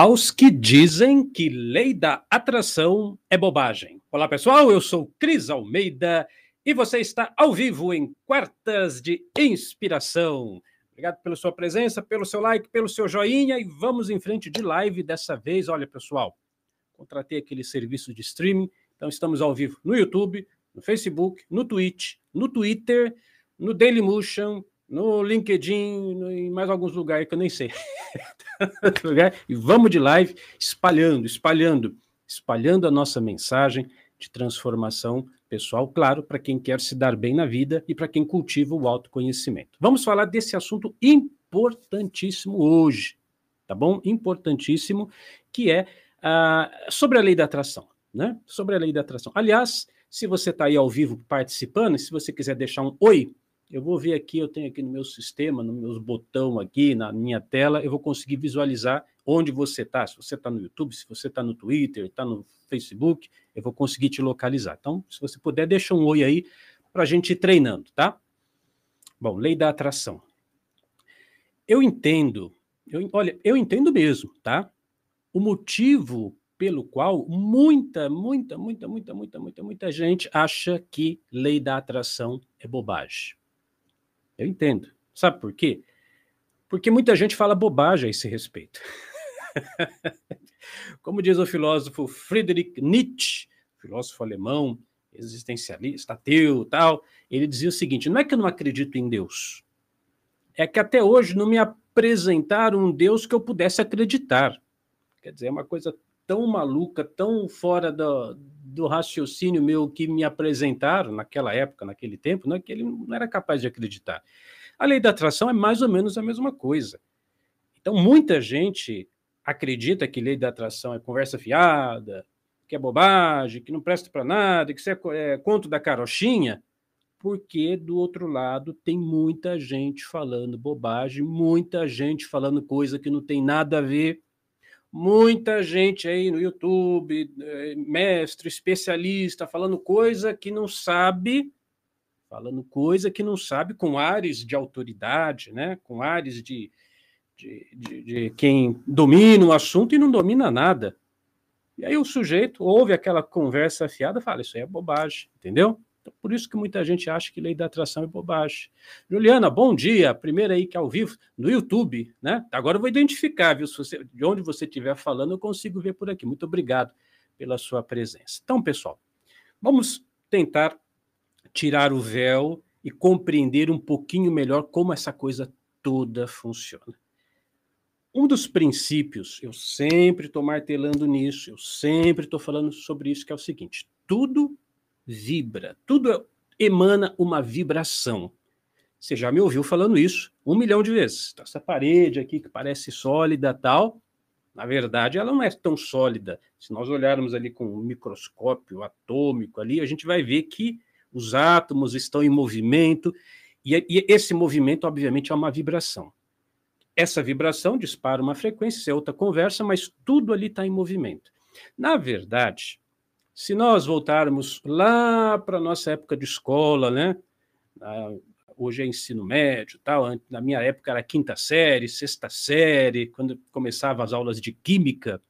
aos que dizem que lei da atração é bobagem. Olá, pessoal, eu sou Cris Almeida e você está ao vivo em Quartas de Inspiração. Obrigado pela sua presença, pelo seu like, pelo seu joinha e vamos em frente de live dessa vez. Olha, pessoal, contratei aquele serviço de streaming, então estamos ao vivo no YouTube, no Facebook, no Twitch, no Twitter, no Dailymotion, no LinkedIn, em mais alguns lugares que eu nem sei. e vamos de live espalhando, espalhando, espalhando a nossa mensagem de transformação pessoal, claro, para quem quer se dar bem na vida e para quem cultiva o autoconhecimento. Vamos falar desse assunto importantíssimo hoje, tá bom? Importantíssimo, que é uh, sobre a lei da atração, né? Sobre a lei da atração. Aliás, se você está aí ao vivo participando, se você quiser deixar um oi, eu vou ver aqui, eu tenho aqui no meu sistema, nos meus botões aqui, na minha tela, eu vou conseguir visualizar onde você está. Se você está no YouTube, se você está no Twitter, está no Facebook, eu vou conseguir te localizar. Então, se você puder, deixa um oi aí para a gente ir treinando, tá? Bom, lei da atração. Eu entendo, eu, olha, eu entendo mesmo, tá? O motivo pelo qual muita, muita, muita, muita, muita, muita, muita gente acha que lei da atração é bobagem. Eu entendo. Sabe por quê? Porque muita gente fala bobagem a esse respeito. Como diz o filósofo Friedrich Nietzsche, filósofo alemão, existencialista, ateu tal, ele dizia o seguinte: não é que eu não acredito em Deus, é que até hoje não me apresentaram um Deus que eu pudesse acreditar. Quer dizer, é uma coisa tão maluca, tão fora do, do raciocínio meu que me apresentaram naquela época, naquele tempo, né, que ele não era capaz de acreditar. A lei da atração é mais ou menos a mesma coisa. Então, muita gente acredita que lei da atração é conversa fiada, que é bobagem, que não presta para nada, que isso é, é conto da carochinha, porque do outro lado tem muita gente falando bobagem, muita gente falando coisa que não tem nada a ver muita gente aí no YouTube, eh, mestre, especialista, falando coisa que não sabe, falando coisa que não sabe, com ares de autoridade, né? com ares de, de, de, de quem domina o assunto e não domina nada. E aí o sujeito ouve aquela conversa afiada e fala: Isso aí é bobagem, entendeu? Então, por isso que muita gente acha que lei da atração é bobagem. Juliana, bom dia. Primeiro aí que é ao vivo no YouTube, né? Agora eu vou identificar, viu? Você, de onde você estiver falando, eu consigo ver por aqui. Muito obrigado pela sua presença. Então, pessoal, vamos tentar tirar o véu e compreender um pouquinho melhor como essa coisa toda funciona. Um dos princípios, eu sempre estou martelando nisso, eu sempre estou falando sobre isso, que é o seguinte: tudo vibra, tudo emana uma vibração. Você já me ouviu falando isso um milhão de vezes. Então, essa parede aqui que parece sólida tal, na verdade ela não é tão sólida. Se nós olharmos ali com um microscópio atômico ali, a gente vai ver que os átomos estão em movimento e, e esse movimento, obviamente, é uma vibração. Essa vibração dispara uma frequência, é outra conversa, mas tudo ali está em movimento. Na verdade, se nós voltarmos lá para a nossa época de escola, né? hoje é ensino médio, tal. Na minha época era quinta série, sexta série, quando começava as aulas de química.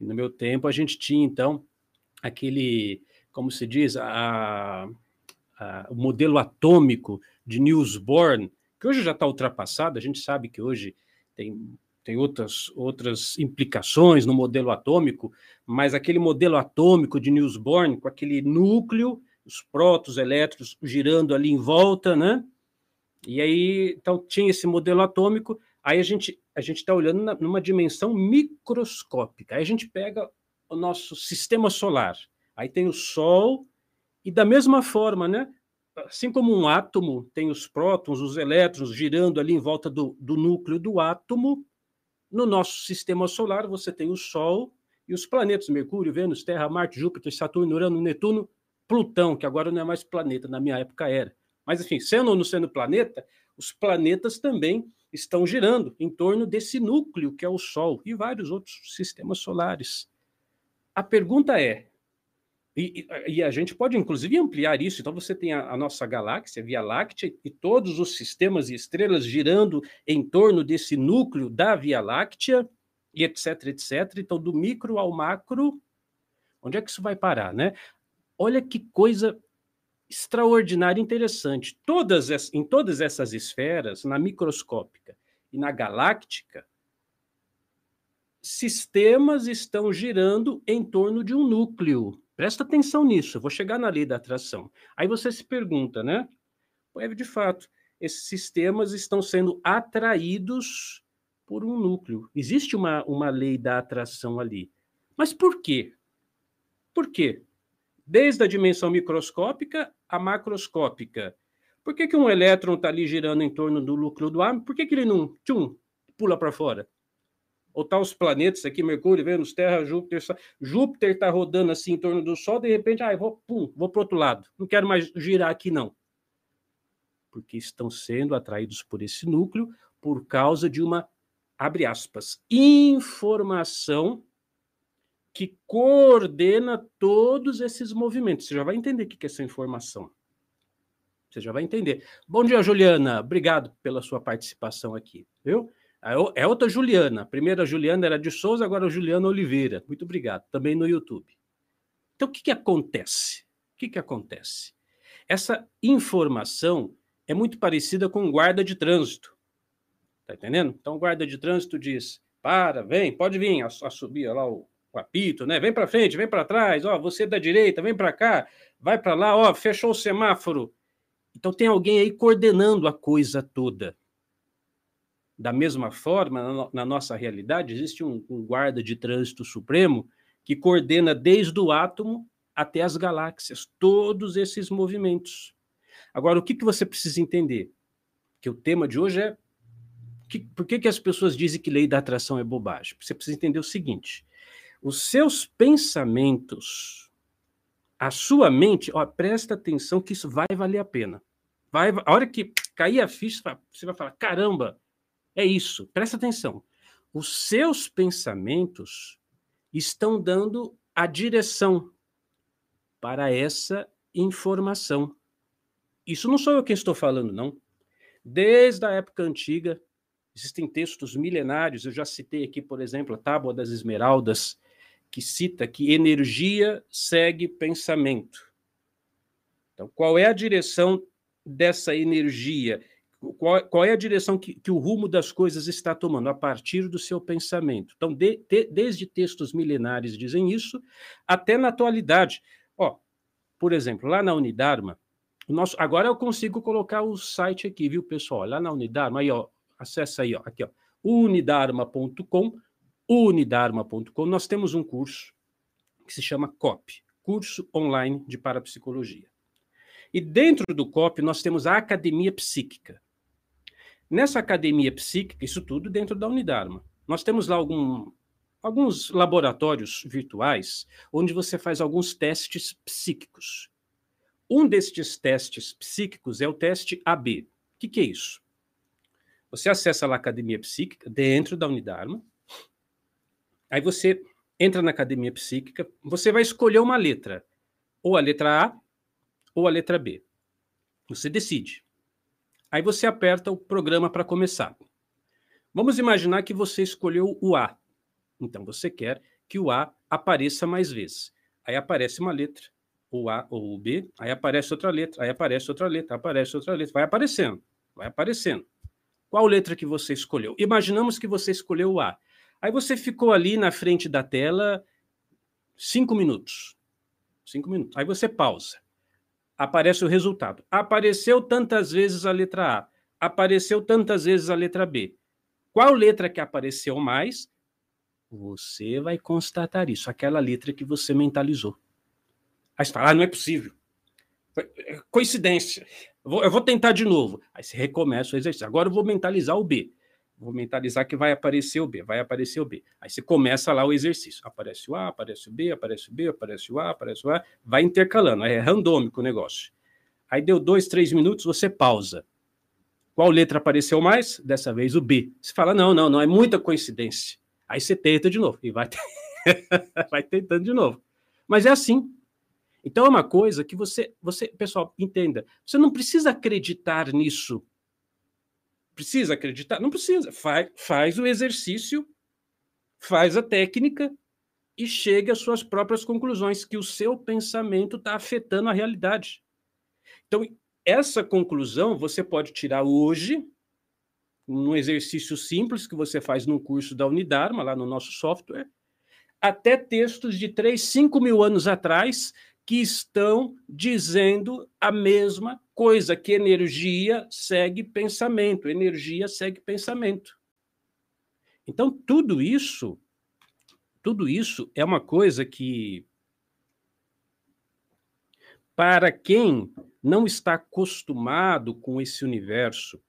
No meu tempo a gente tinha então aquele, como se diz, a, a, o modelo atômico de Niels Bohr, que hoje já está ultrapassado. A gente sabe que hoje tem tem outras, outras implicações no modelo atômico, mas aquele modelo atômico de Niels Bohr, com aquele núcleo, os prótons, elétrons girando ali em volta, né? E aí, então, tinha esse modelo atômico, aí a gente a gente está olhando na, numa dimensão microscópica. Aí a gente pega o nosso sistema solar, aí tem o Sol, e da mesma forma, né? Assim como um átomo tem os prótons, os elétrons girando ali em volta do, do núcleo do átomo, no nosso sistema solar, você tem o Sol e os planetas Mercúrio, Vênus, Terra, Marte, Júpiter, Saturno, Urano, Netuno, Plutão, que agora não é mais planeta, na minha época era. Mas, enfim, sendo ou não sendo planeta, os planetas também estão girando em torno desse núcleo que é o Sol e vários outros sistemas solares. A pergunta é: e, e, a gente pode, inclusive, ampliar isso. Então, você tem a, a, nossa galáxia, a Via Láctea, e todos os sistemas e estrelas girando em torno desse núcleo da Via Láctea. e etc, etc. Então, do micro ao macro, onde é que isso vai parar, né? Olha que coisa extraordinária interessante. Todas, em todas essas esferas, na microscópica e na galáctica, sistemas estão girando em torno de um núcleo. Presta atenção nisso, eu vou chegar na lei da atração. Aí você se pergunta, né? É de fato, esses sistemas estão sendo atraídos por um núcleo. Existe uma, uma lei da atração ali. Mas por quê? Por quê? Desde a dimensão microscópica à macroscópica. Por que, que um elétron está ali girando em torno do núcleo do átomo? Por que, que ele não tchum, pula para fora? Ou tá os planetas aqui, Mercúrio, Vênus, Terra, Júpiter. Júpiter está rodando assim em torno do Sol, de repente, ah, vou, pum, vou para outro lado. Não quero mais girar aqui, não. Porque estão sendo atraídos por esse núcleo por causa de uma, abre aspas, informação que coordena todos esses movimentos. Você já vai entender o que é essa informação. Você já vai entender. Bom dia, Juliana. Obrigado pela sua participação aqui, viu? É outra Juliana. A primeira Juliana era de Souza, agora Juliana Oliveira. Muito obrigado. Também no YouTube. Então, o que, que acontece? O que, que acontece? Essa informação é muito parecida com guarda de trânsito. Tá entendendo? Então, o guarda de trânsito diz: para, vem, pode vir, a, a subir lá o, o, apito, né? Vem para frente, vem para trás, ó, você da direita, vem para cá, vai para lá, ó, fechou o semáforo. Então, tem alguém aí coordenando a coisa toda. Da mesma forma, na nossa realidade, existe um, um guarda de trânsito supremo que coordena desde o átomo até as galáxias, todos esses movimentos. Agora, o que, que você precisa entender? Que o tema de hoje é que, por que, que as pessoas dizem que lei da atração é bobagem? Você precisa entender o seguinte: os seus pensamentos, a sua mente, ó, presta atenção que isso vai valer a pena. Vai, a hora que cair a ficha, você vai falar: caramba, é isso, presta atenção. Os seus pensamentos estão dando a direção para essa informação. Isso não sou eu quem estou falando, não. Desde a época antiga, existem textos milenários, eu já citei aqui, por exemplo, a Tábua das Esmeraldas, que cita que energia segue pensamento. Então, qual é a direção dessa energia? Qual, qual é a direção que, que, o rumo das coisas está tomando a partir do seu pensamento. Então, de, de, desde textos milenares dizem isso, até na atualidade. Ó, por exemplo, lá na Unidarma, nosso, agora eu consigo colocar o site aqui, viu, pessoal? Lá na Unidarma, aí, ó, acessa aí, ó, aqui, ó, unidarma.com, unidarma.com, nós temos um curso que se chama COP, Curso Online de Parapsicologia. E dentro do COP nós temos a Academia Psíquica. Nessa academia psíquica, isso tudo dentro da Unidarma. Nós temos lá algum, alguns laboratórios virtuais onde você faz alguns testes psíquicos. Um destes testes psíquicos é o teste AB. O que, que é isso? Você acessa lá a academia psíquica dentro da Unidarma. Aí você entra na academia psíquica, você vai escolher uma letra, ou a letra A ou a letra B. Você decide. Aí você aperta o programa para começar. Vamos imaginar que você escolheu o A. Então você quer que o A apareça mais vezes. Aí aparece uma letra, o A ou o B, aí aparece outra letra, aí aparece outra letra, aparece outra letra, vai aparecendo, vai aparecendo. Qual letra que você escolheu? Imaginamos que você escolheu o A. Aí você ficou ali na frente da tela cinco minutos. Cinco minutos. Aí você pausa aparece o resultado. Apareceu tantas vezes a letra A, apareceu tantas vezes a letra B. Qual letra que apareceu mais? Você vai constatar isso, aquela letra que você mentalizou. Aí você fala, ah, não é possível. É coincidência. Eu vou tentar de novo. Aí você recomeça o exercício. Agora eu vou mentalizar o B. Vou mentalizar que vai aparecer o B, vai aparecer o B. Aí você começa lá o exercício. Aparece o A, aparece o B, aparece o B, aparece o A, aparece o A. Vai intercalando, é randômico o negócio. Aí deu dois, três minutos, você pausa. Qual letra apareceu mais? Dessa vez o B. Você fala, não, não, não, é muita coincidência. Aí você tenta de novo e vai, vai tentando de novo. Mas é assim. Então é uma coisa que você, você, pessoal, entenda. Você não precisa acreditar nisso Precisa acreditar? Não precisa. Faz, faz o exercício, faz a técnica e chega às suas próprias conclusões, que o seu pensamento está afetando a realidade. Então, essa conclusão você pode tirar hoje, num exercício simples que você faz num curso da Unidarma, lá no nosso software, até textos de 3, 5 mil anos atrás, que estão dizendo a mesma coisa, que energia segue pensamento, energia segue pensamento. Então, tudo isso, tudo isso é uma coisa que, para quem não está acostumado com esse universo,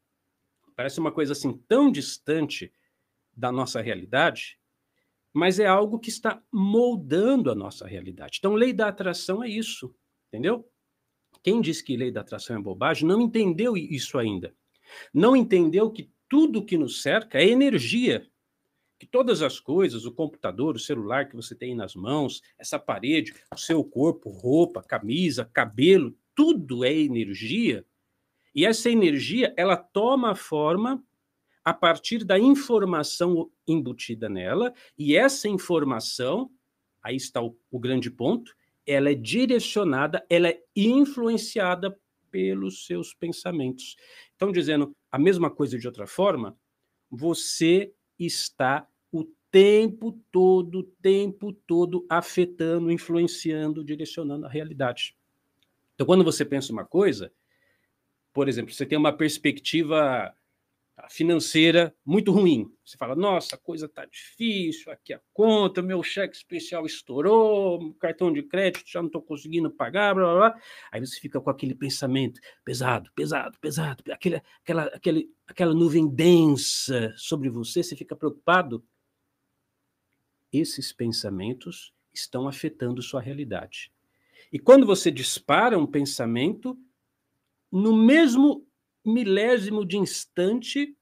parece uma coisa assim tão distante da nossa realidade, mas é algo que está moldando a nossa realidade. Então, lei da atração é isso, entendeu? Quem diz que lei da atração é bobagem não entendeu isso ainda. Não entendeu que tudo que nos cerca é energia. Que todas as coisas, o computador, o celular que você tem nas mãos, essa parede, o seu corpo, roupa, camisa, cabelo, tudo é energia. E essa energia, ela toma forma a partir da informação embutida nela, e essa informação, aí está o, o grande ponto, ela é direcionada, ela é influenciada pelos seus pensamentos. Então, dizendo a mesma coisa de outra forma, você está o tempo todo, tempo todo afetando, influenciando, direcionando a realidade. Então, quando você pensa uma coisa, por exemplo, você tem uma perspectiva financeira muito ruim. Você fala, nossa, a coisa está difícil, aqui a conta, meu cheque especial estourou, cartão de crédito já não estou conseguindo pagar, blá, blá, blá. Aí você fica com aquele pensamento pesado, pesado, pesado, aquele, aquela, aquele, aquela nuvem densa sobre você, você fica preocupado. Esses pensamentos estão afetando sua realidade. E quando você dispara um pensamento, no mesmo milésimo de instante,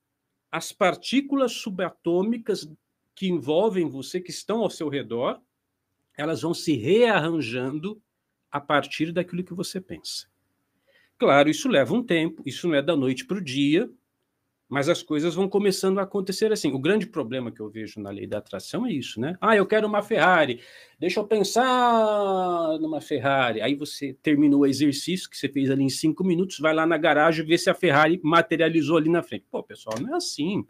as partículas subatômicas que envolvem você, que estão ao seu redor, elas vão se rearranjando a partir daquilo que você pensa. Claro, isso leva um tempo, isso não é da noite para o dia, mas as coisas vão começando a acontecer assim. O grande problema que eu vejo na lei da atração é isso, né? Ah, eu quero uma Ferrari. Deixa eu pensar numa Ferrari. Aí você terminou o exercício que você fez ali em cinco minutos, vai lá na garagem ver se a Ferrari materializou ali na frente. Pô, pessoal, não é assim.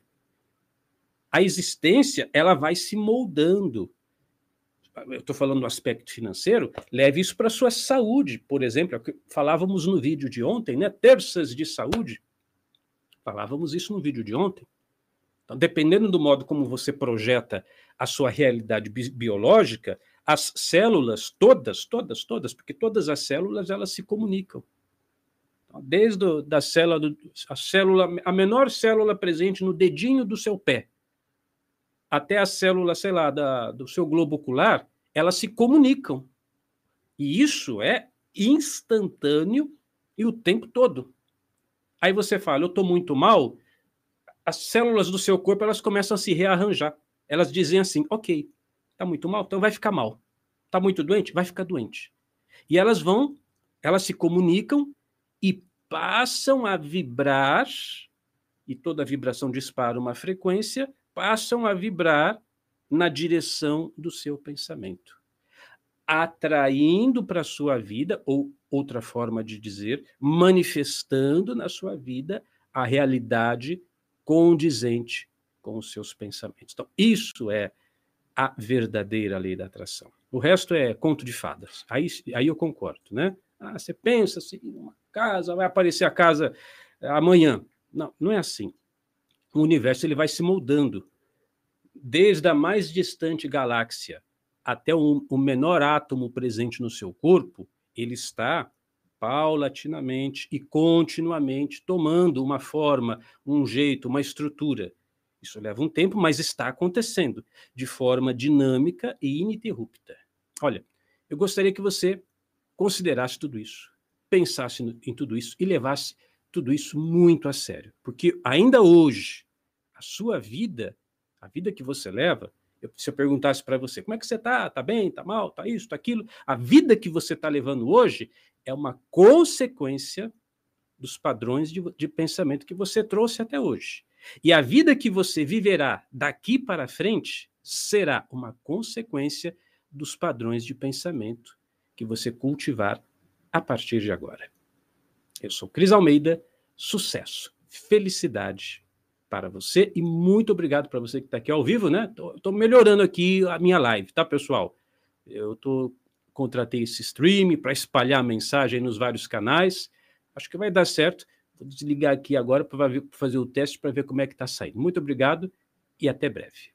A existência ela vai se moldando. Eu estou falando do aspecto financeiro, leve isso para a sua saúde, por exemplo, é falávamos no vídeo de ontem, né? Terças de saúde Falávamos isso no vídeo de ontem. Então, dependendo do modo como você projeta a sua realidade bi biológica, as células, todas, todas, todas, porque todas as células elas se comunicam. Então, desde da célula, do, a célula, a menor célula presente no dedinho do seu pé, até a célula, sei lá, da, do seu globo ocular, elas se comunicam. E isso é instantâneo e o tempo todo. Aí você fala, eu estou muito mal, as células do seu corpo elas começam a se rearranjar. Elas dizem assim, ok, está muito mal, então vai ficar mal. Está muito doente? Vai ficar doente. E elas vão, elas se comunicam e passam a vibrar, e toda vibração dispara uma frequência, passam a vibrar na direção do seu pensamento, atraindo para a sua vida, ou outra forma de dizer, manifestando na sua vida a realidade condizente com os seus pensamentos. Então, isso é a verdadeira lei da atração. O resto é conto de fadas. Aí, aí eu concordo, né? Ah, você pensa assim, uma casa, vai aparecer a casa amanhã. Não, não é assim. O universo ele vai se moldando. Desde a mais distante galáxia até o, menor átomo presente no seu corpo, ele está paulatinamente e continuamente tomando uma forma, um jeito, uma estrutura. Isso leva um tempo, mas está acontecendo de forma dinâmica e ininterrupta. Olha, eu gostaria que você considerasse tudo isso, pensasse em tudo isso e levasse tudo isso muito a sério, porque ainda hoje a sua vida, a vida que você leva, se eu perguntasse para você, como é que você está? Está bem? Está mal? Está isso? Está aquilo? A vida que você está levando hoje é uma consequência dos padrões de, de pensamento que você trouxe até hoje. E a vida que você viverá daqui para frente será uma consequência dos padrões de pensamento que você cultivar a partir de agora. Eu sou Cris Almeida, sucesso, felicidade para você e muito obrigado para você que está aqui ao vivo, né? Estou melhorando aqui a minha live, tá, pessoal? Eu tô, contratei esse stream para espalhar a mensagem nos vários canais. Acho que vai dar certo. Vou desligar aqui agora para fazer o teste para ver como é que está saindo. Muito obrigado e até breve.